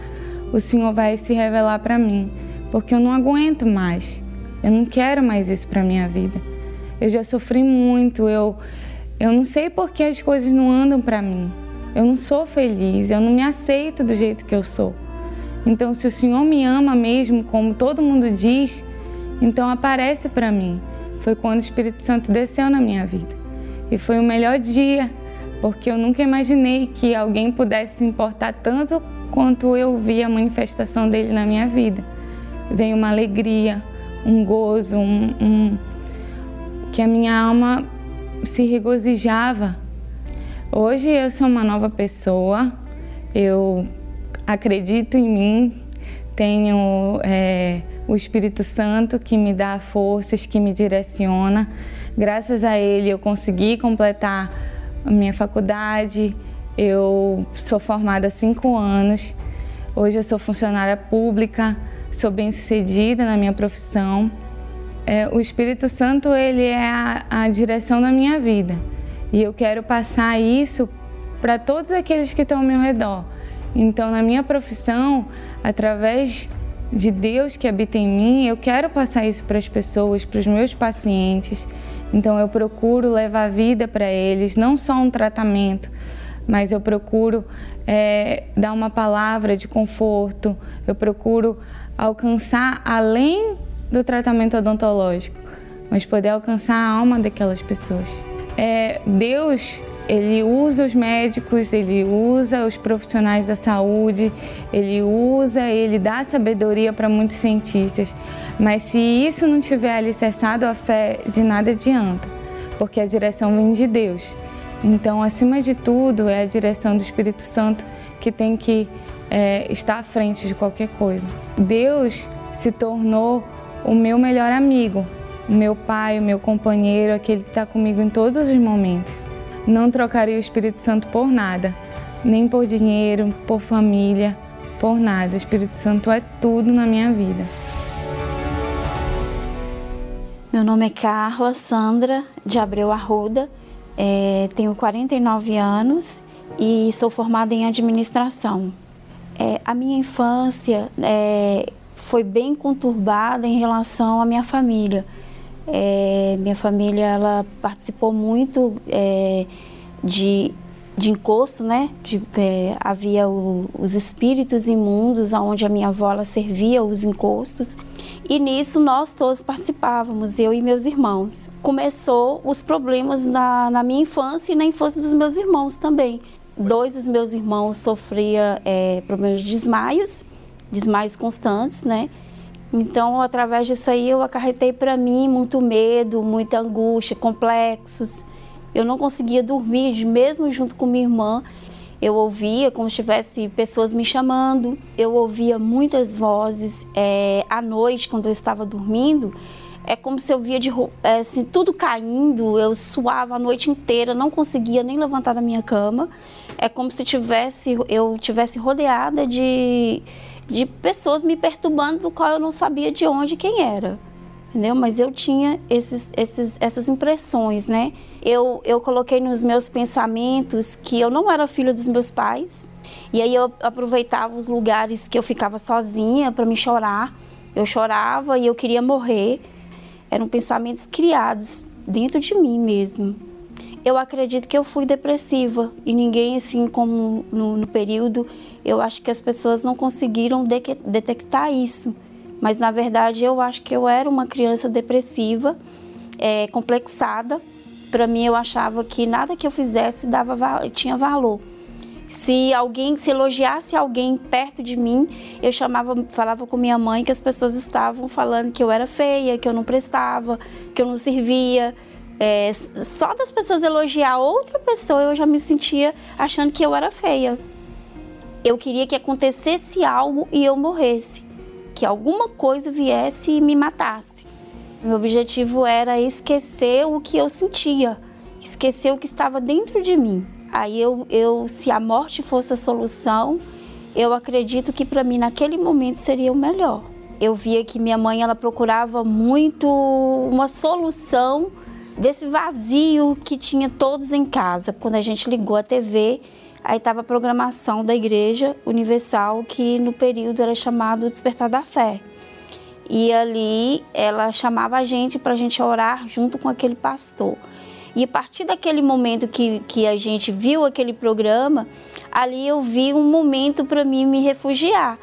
Speaker 12: o Senhor vai se revelar para mim, porque eu não aguento mais. Eu não quero mais isso para minha vida. Eu já sofri muito, eu eu não sei por que as coisas não andam para mim. Eu não sou feliz, eu não me aceito do jeito que eu sou. Então, se o Senhor me ama mesmo, como todo mundo diz, então aparece para mim. Foi quando o Espírito Santo desceu na minha vida. E foi o melhor dia porque eu nunca imaginei que alguém pudesse se importar tanto quanto eu vi a manifestação dele na minha vida. Veio uma alegria, um gozo, um, um, que a minha alma se regozijava. Hoje eu sou uma nova pessoa, eu acredito em mim, tenho é, o Espírito Santo que me dá forças, que me direciona. Graças a ele eu consegui completar a minha faculdade. Eu sou formada há cinco anos. Hoje eu sou funcionária pública, sou bem sucedida na minha profissão. É, o Espírito Santo ele é a, a direção da minha vida e eu quero passar isso para todos aqueles que estão ao meu redor. Então, na minha profissão, através de Deus que habita em mim, eu quero passar isso para as pessoas, para os meus pacientes. Então eu procuro levar vida para eles, não só um tratamento, mas eu procuro é, dar uma palavra de conforto, eu procuro alcançar além do tratamento odontológico, mas poder alcançar a alma daquelas pessoas. É, Deus ele usa os médicos, ele usa os profissionais da saúde, ele usa, ele dá sabedoria para muitos cientistas. Mas se isso não tiver alicerçado, a fé de nada adianta, porque a direção vem de Deus. Então, acima de tudo, é a direção do Espírito Santo que tem que é, estar à frente de qualquer coisa. Deus se tornou o meu melhor amigo, o meu pai, o meu companheiro, aquele que está comigo em todos os momentos. Não trocaria o Espírito Santo por nada, nem por dinheiro, por família, por nada. O Espírito Santo é tudo na minha vida.
Speaker 13: Meu nome é Carla Sandra de Abreu Arruda, é, tenho 49 anos e sou formada em administração. É, a minha infância é, foi bem conturbada em relação à minha família. É, minha família ela participou muito é, de, de encosto, né? De, é, havia o, os espíritos imundos, onde a minha avó ela servia os encostos. E nisso nós todos participávamos, eu e meus irmãos. Começou os problemas na, na minha infância e na infância dos meus irmãos também. Dois dos meus irmãos sofriam é, problemas de desmaios, desmaios constantes, né? Então, através disso aí, eu acarretei para mim muito medo, muita angústia, complexos. Eu não conseguia dormir, mesmo junto com minha irmã. Eu ouvia como se tivesse pessoas me chamando. Eu ouvia muitas vozes. É, à noite, quando eu estava dormindo, É como se eu via de, é, assim, tudo caindo, eu suava a noite inteira, não conseguia nem levantar da minha cama. É como se tivesse, eu tivesse rodeada de, de pessoas me perturbando, do qual eu não sabia de onde quem era. Entendeu? Mas eu tinha esses, esses, essas impressões, né? Eu, eu coloquei nos meus pensamentos que eu não era filha dos meus pais. E aí eu aproveitava os lugares que eu ficava sozinha para me chorar. Eu chorava e eu queria morrer. Eram pensamentos criados dentro de mim mesmo. Eu acredito que eu fui depressiva e ninguém, assim como no, no período, eu acho que as pessoas não conseguiram de detectar isso. Mas na verdade eu acho que eu era uma criança depressiva, é, complexada. Para mim eu achava que nada que eu fizesse dava tinha valor. Se alguém se elogiasse alguém perto de mim, eu chamava, falava com minha mãe que as pessoas estavam falando que eu era feia, que eu não prestava, que eu não servia. É, só das pessoas elogiar outra pessoa, eu já me sentia achando que eu era feia. Eu queria que acontecesse algo e eu morresse que alguma coisa viesse e me matasse. Meu objetivo era esquecer o que eu sentia, esquecer o que estava dentro de mim. Aí eu, eu se a morte fosse a solução, eu acredito que para mim naquele momento seria o melhor. Eu via que minha mãe ela procurava muito uma solução desse vazio que tinha todos em casa. Quando a gente ligou a TV, Aí estava a programação da Igreja Universal, que no período era chamado Despertar da Fé. E ali ela chamava a gente para a gente orar junto com aquele pastor. E a partir daquele momento que, que a gente viu aquele programa, ali eu vi um momento para mim me refugiar.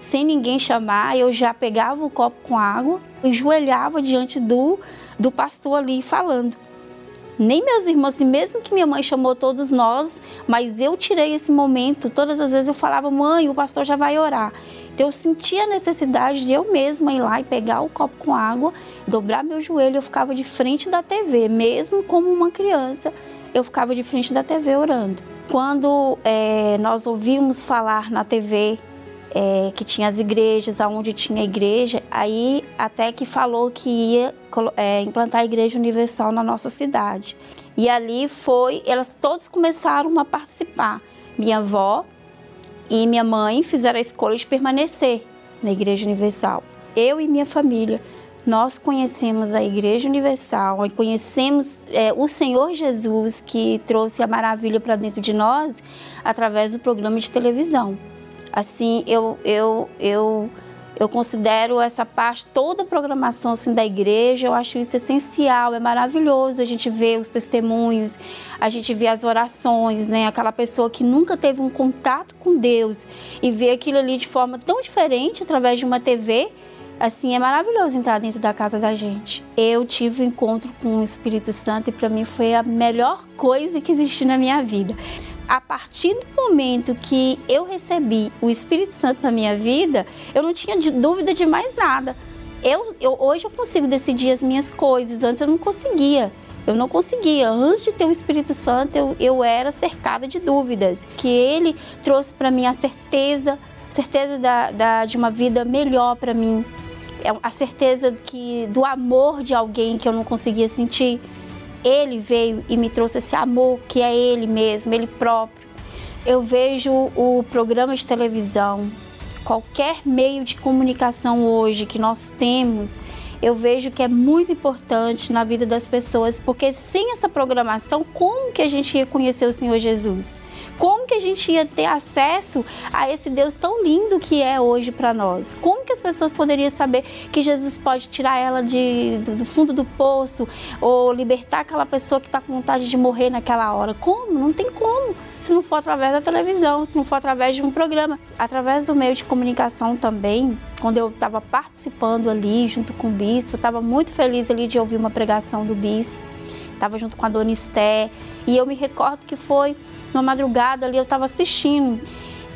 Speaker 13: Sem ninguém chamar, eu já pegava o copo com água, enjoelhava diante do, do pastor ali falando nem meus irmãos, assim, mesmo que minha mãe chamou todos nós, mas eu tirei esse momento. Todas as vezes eu falava, mãe, o pastor já vai orar. Então eu sentia a necessidade de eu mesma ir lá e pegar o copo com água, dobrar meu joelho, eu ficava de frente da TV, mesmo como uma criança, eu ficava de frente da TV orando. Quando é, nós ouvimos falar na TV é, que tinha as igrejas, aonde tinha igreja, aí até que falou que ia é, implantar a Igreja Universal na nossa cidade. E ali foi, elas todos começaram a participar. Minha avó e minha mãe fizeram a escolha de permanecer na Igreja Universal. Eu e minha família, nós conhecemos a Igreja Universal, conhecemos é, o Senhor Jesus que trouxe a maravilha para dentro de nós através do programa de televisão. Assim, eu, eu, eu, eu considero essa parte, toda a programação assim, da igreja, eu acho isso essencial, é maravilhoso a gente ver os testemunhos, a gente ver as orações, né? Aquela pessoa que nunca teve um contato com Deus e ver aquilo ali de forma tão diferente através de uma TV, assim, é maravilhoso entrar dentro da casa da gente. Eu tive um encontro com o Espírito Santo e para mim foi a melhor coisa que existiu na minha vida a partir do momento que eu recebi o Espírito Santo na minha vida, eu não tinha de dúvida de mais nada. Eu, eu, hoje eu consigo decidir as minhas coisas, antes eu não conseguia. Eu não conseguia. Antes de ter o Espírito Santo, eu, eu era cercada de dúvidas. Que ele trouxe para mim a certeza, certeza da, da, de uma vida melhor para mim. É a certeza que do amor de alguém que eu não conseguia sentir ele veio e me trouxe esse amor que é Ele mesmo, Ele próprio. Eu vejo o programa de televisão, qualquer meio de comunicação hoje que nós temos, eu vejo que é muito importante na vida das pessoas, porque sem essa programação, como que a gente ia conhecer o Senhor Jesus? Como que a gente ia ter acesso a esse Deus tão lindo que é hoje para nós? Como que as pessoas poderiam saber que Jesus pode tirar ela de, do, do fundo do poço ou libertar aquela pessoa que está com vontade de morrer naquela hora? Como? Não tem como se não for através da televisão, se não for através de um programa. Através do meio de comunicação também, quando eu estava participando ali junto com o bispo, estava muito feliz ali de ouvir uma pregação do bispo. Estava junto com a dona Esté e eu me recordo que foi numa madrugada ali, eu estava assistindo.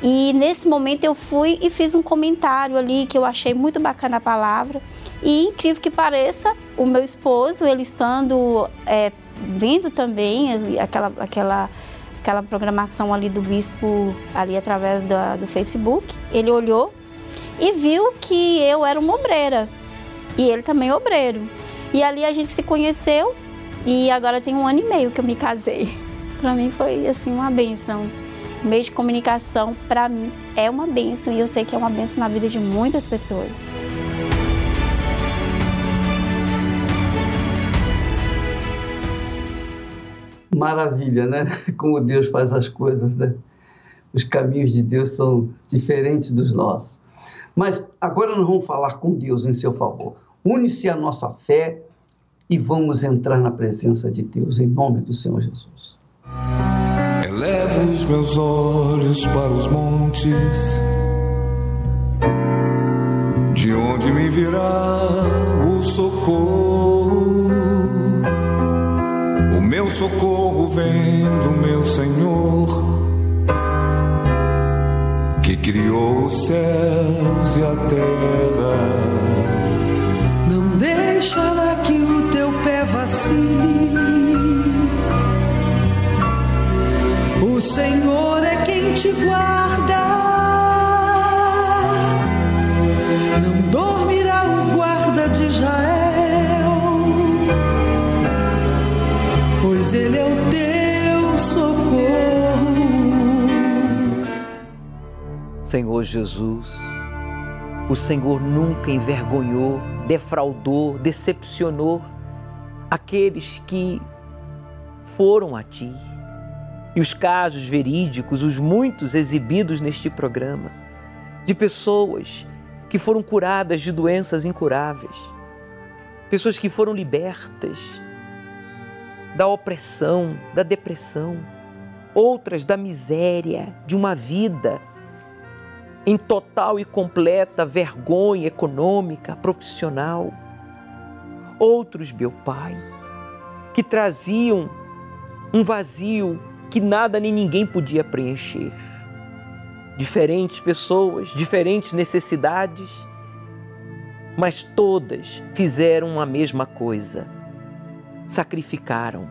Speaker 13: E nesse momento eu fui e fiz um comentário ali que eu achei muito bacana a palavra. E incrível que pareça, o meu esposo, ele estando é, vendo também aquela, aquela, aquela programação ali do bispo ali através da, do Facebook, ele olhou e viu que eu era uma obreira. e ele também é obreiro. E ali a gente se conheceu e agora tem um ano e meio que eu me casei. Para mim foi assim uma benção. Meio de comunicação para mim é uma benção e eu sei que é uma benção na vida de muitas pessoas.
Speaker 2: Maravilha, né? Como Deus faz as coisas, né? Os caminhos de Deus são diferentes dos nossos. Mas agora nós vamos falar com Deus em seu favor. Une-se a nossa fé e vamos entrar na presença de Deus em nome do Senhor Jesus.
Speaker 14: Elevo os meus olhos para os montes, de onde me virá o socorro. O meu socorro vem do meu Senhor, que criou os céus e a terra.
Speaker 15: Senhor é quem te guarda. Não dormirá o guarda de Israel, pois ele é o teu socorro.
Speaker 16: Senhor Jesus, o Senhor nunca envergonhou, defraudou, decepcionou aqueles que foram a Ti. E os casos verídicos, os muitos exibidos neste programa, de pessoas que foram curadas de doenças incuráveis, pessoas que foram libertas da opressão, da depressão, outras da miséria de uma vida em total e completa vergonha econômica, profissional. Outros, meu Pai, que traziam um vazio que nada nem ninguém podia preencher. Diferentes pessoas, diferentes necessidades, mas todas fizeram a mesma coisa. Sacrificaram,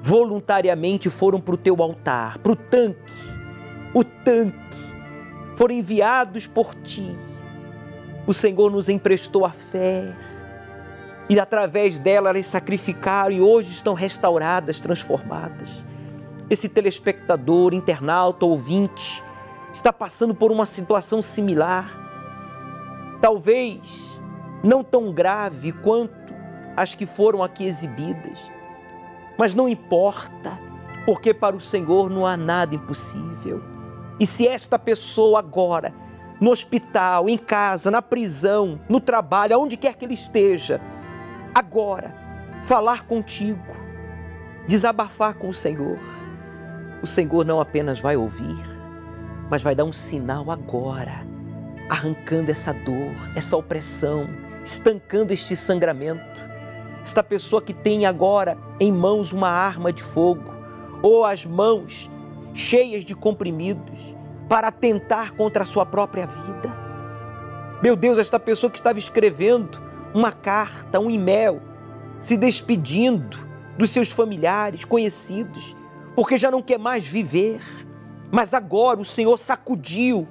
Speaker 16: voluntariamente foram para o teu altar, para o tanque. O tanque foram enviados por ti. O Senhor nos emprestou a fé e através dela elas sacrificaram e hoje estão restauradas, transformadas. Esse telespectador, internauta, ouvinte, está passando por uma situação similar. Talvez não tão grave quanto as que foram aqui exibidas, mas não importa, porque para o Senhor não há nada impossível. E se esta pessoa agora, no hospital, em casa, na prisão, no trabalho, aonde quer que ele esteja, agora, falar contigo, desabafar com o Senhor, o Senhor não apenas vai ouvir, mas vai dar um sinal agora, arrancando essa dor, essa opressão, estancando este sangramento. Esta pessoa que tem agora em mãos uma arma de fogo, ou as mãos cheias de comprimidos, para atentar contra a sua própria vida. Meu Deus, esta pessoa que estava escrevendo uma carta, um e-mail, se despedindo dos seus familiares, conhecidos, porque já não quer mais viver. Mas agora o Senhor sacudiu,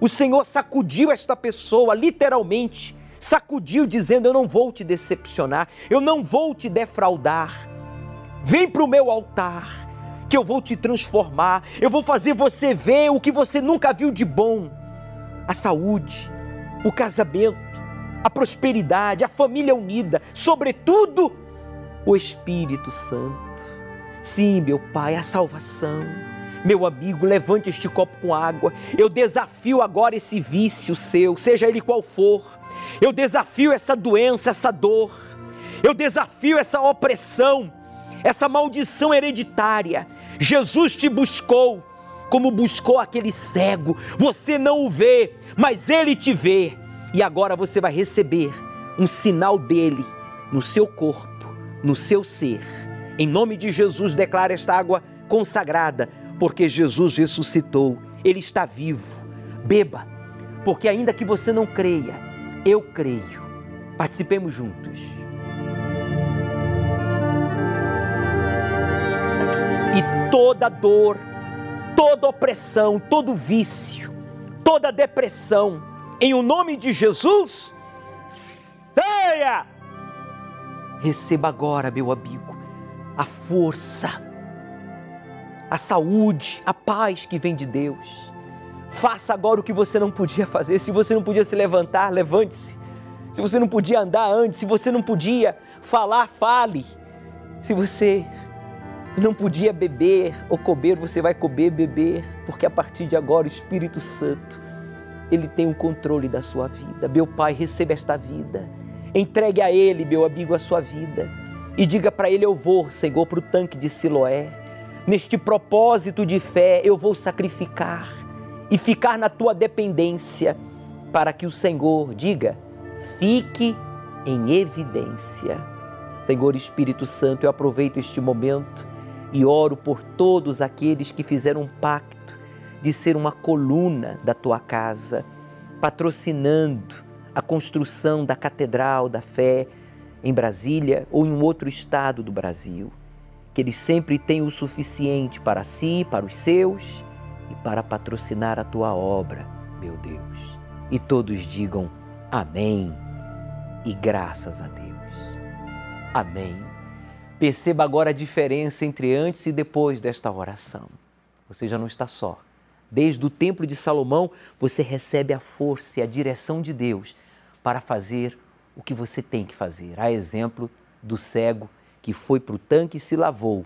Speaker 16: o Senhor sacudiu esta pessoa, literalmente, sacudiu, dizendo: Eu não vou te decepcionar, eu não vou te defraudar. Vem para o meu altar, que eu vou te transformar, eu vou fazer você ver o que você nunca viu de bom: a saúde, o casamento, a prosperidade, a família unida, sobretudo o Espírito Santo. Sim, meu Pai, a salvação. Meu amigo, levante este copo com água. Eu desafio agora esse vício seu, seja ele qual for. Eu desafio essa doença, essa dor. Eu desafio essa opressão, essa maldição hereditária. Jesus te buscou como buscou aquele cego. Você não o vê, mas ele te vê. E agora você vai receber um sinal dele no seu corpo, no seu ser em nome de Jesus, declara esta água consagrada, porque Jesus ressuscitou, Ele está vivo. Beba, porque ainda que você não creia, eu creio. Participemos juntos. E toda dor, toda opressão, todo vício, toda depressão, em o nome de Jesus, Saia! Receba agora, meu amigo, a força, a saúde, a paz que vem de Deus. Faça agora o que você não podia fazer. Se você não podia se levantar, levante-se. Se você não podia andar, ande. Se você não podia falar, fale. Se você não podia beber ou comer, você vai comer, beber, porque a partir de agora o Espírito Santo, ele tem o controle da sua vida. Meu Pai, receba esta vida. Entregue a Ele, meu amigo, a sua vida. E diga para Ele: Eu vou, Senhor, para o tanque de Siloé. Neste propósito de fé, eu vou sacrificar e ficar na tua dependência, para que o Senhor, diga, fique em evidência. Senhor Espírito Santo, eu aproveito este momento e oro por todos aqueles que fizeram um pacto de ser uma coluna da tua casa, patrocinando a construção da Catedral da Fé em Brasília ou em um outro estado do Brasil. Que eles sempre tenham o suficiente para si, para os seus e para patrocinar a tua obra, meu Deus. E todos digam amém e graças a Deus. Amém. Perceba agora a diferença entre antes e depois desta oração. Você já não está só. Desde o Templo de Salomão, você recebe a força e a direção de Deus para fazer o que você tem que fazer. A exemplo do cego que foi para o tanque e se lavou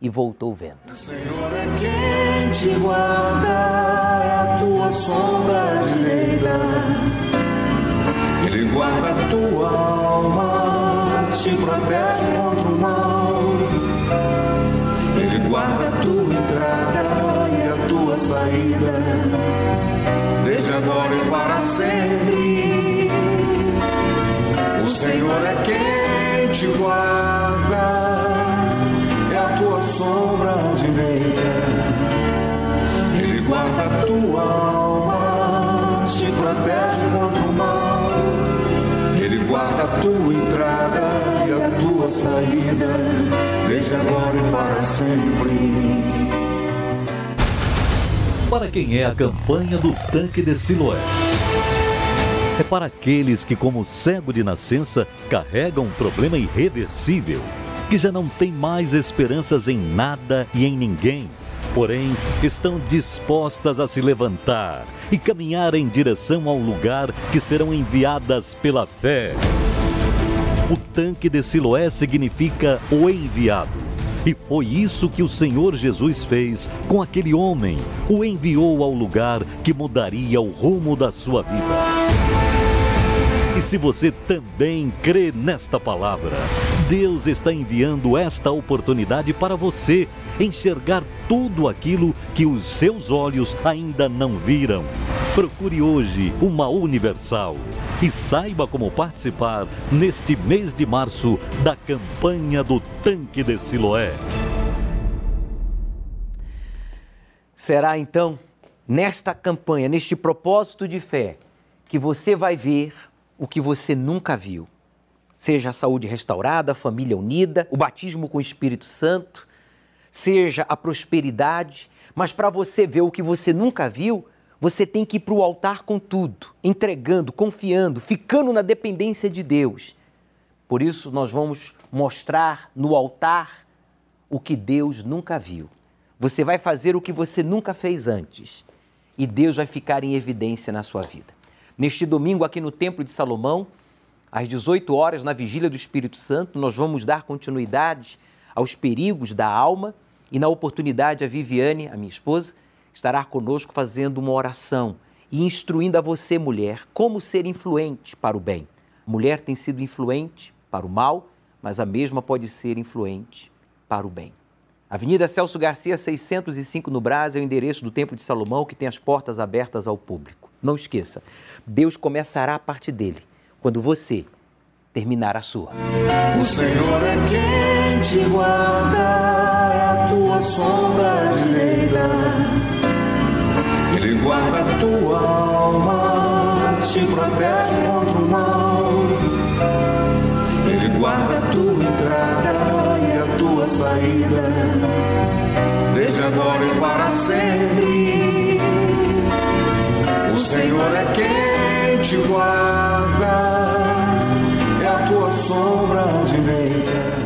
Speaker 16: e voltou vendo.
Speaker 15: O Senhor é quem te guarda, a tua sombra direita. Ele guarda a tua alma, te protege contra o mal. Ele guarda a tua entrada e a tua saída, desde agora e para sempre. O Senhor é quem te guarda tua sombra direita. Ele guarda a tua alma, te protege contra o mal. Ele guarda a tua entrada e a tua saída, desde agora e para sempre.
Speaker 5: Para quem é a campanha do tanque de Siloé? É para aqueles que, como cego de nascença, carregam um problema irreversível que já não têm mais esperanças em nada e em ninguém, porém estão dispostas a se levantar e caminhar em direção ao lugar que serão enviadas pela fé. O tanque de Siloé significa o enviado. E foi isso que o Senhor Jesus fez com aquele homem, o enviou ao lugar que mudaria o rumo da sua vida. E se você também crê nesta palavra, Deus está enviando esta oportunidade para você enxergar tudo aquilo que os seus olhos ainda não viram. Procure hoje uma Universal e saiba como participar neste mês de março da campanha do Tanque de Siloé.
Speaker 16: Será então nesta campanha, neste propósito de fé, que você vai ver o que você nunca viu. Seja a saúde restaurada, a família unida, o batismo com o Espírito Santo, seja a prosperidade, mas para você ver o que você nunca viu, você tem que ir para o altar com tudo, entregando, confiando, ficando na dependência de Deus. Por isso, nós vamos mostrar no altar o que Deus nunca viu. Você vai fazer o que você nunca fez antes e Deus vai ficar em evidência na sua vida. Neste domingo, aqui no Templo de Salomão, às 18 horas, na Vigília do Espírito Santo, nós vamos dar continuidade aos perigos da alma e, na oportunidade, a Viviane, a minha esposa, estará conosco fazendo uma oração e instruindo a você, mulher, como ser influente para o bem. A mulher tem sido influente para o mal, mas a mesma pode ser influente para o bem. Avenida Celso Garcia, 605 no Brás, é o endereço do Templo de Salomão, que tem as portas abertas ao público. Não esqueça, Deus começará a parte dele quando você terminar a sua.
Speaker 15: O Senhor é quem te guarda, é a tua sombra direita. Ele guarda a tua alma, te protege contra o mal. Ele guarda a tua entrada e a tua saída, desde agora e para sempre. O Senhor é quem te guarda, é a tua sombra direita.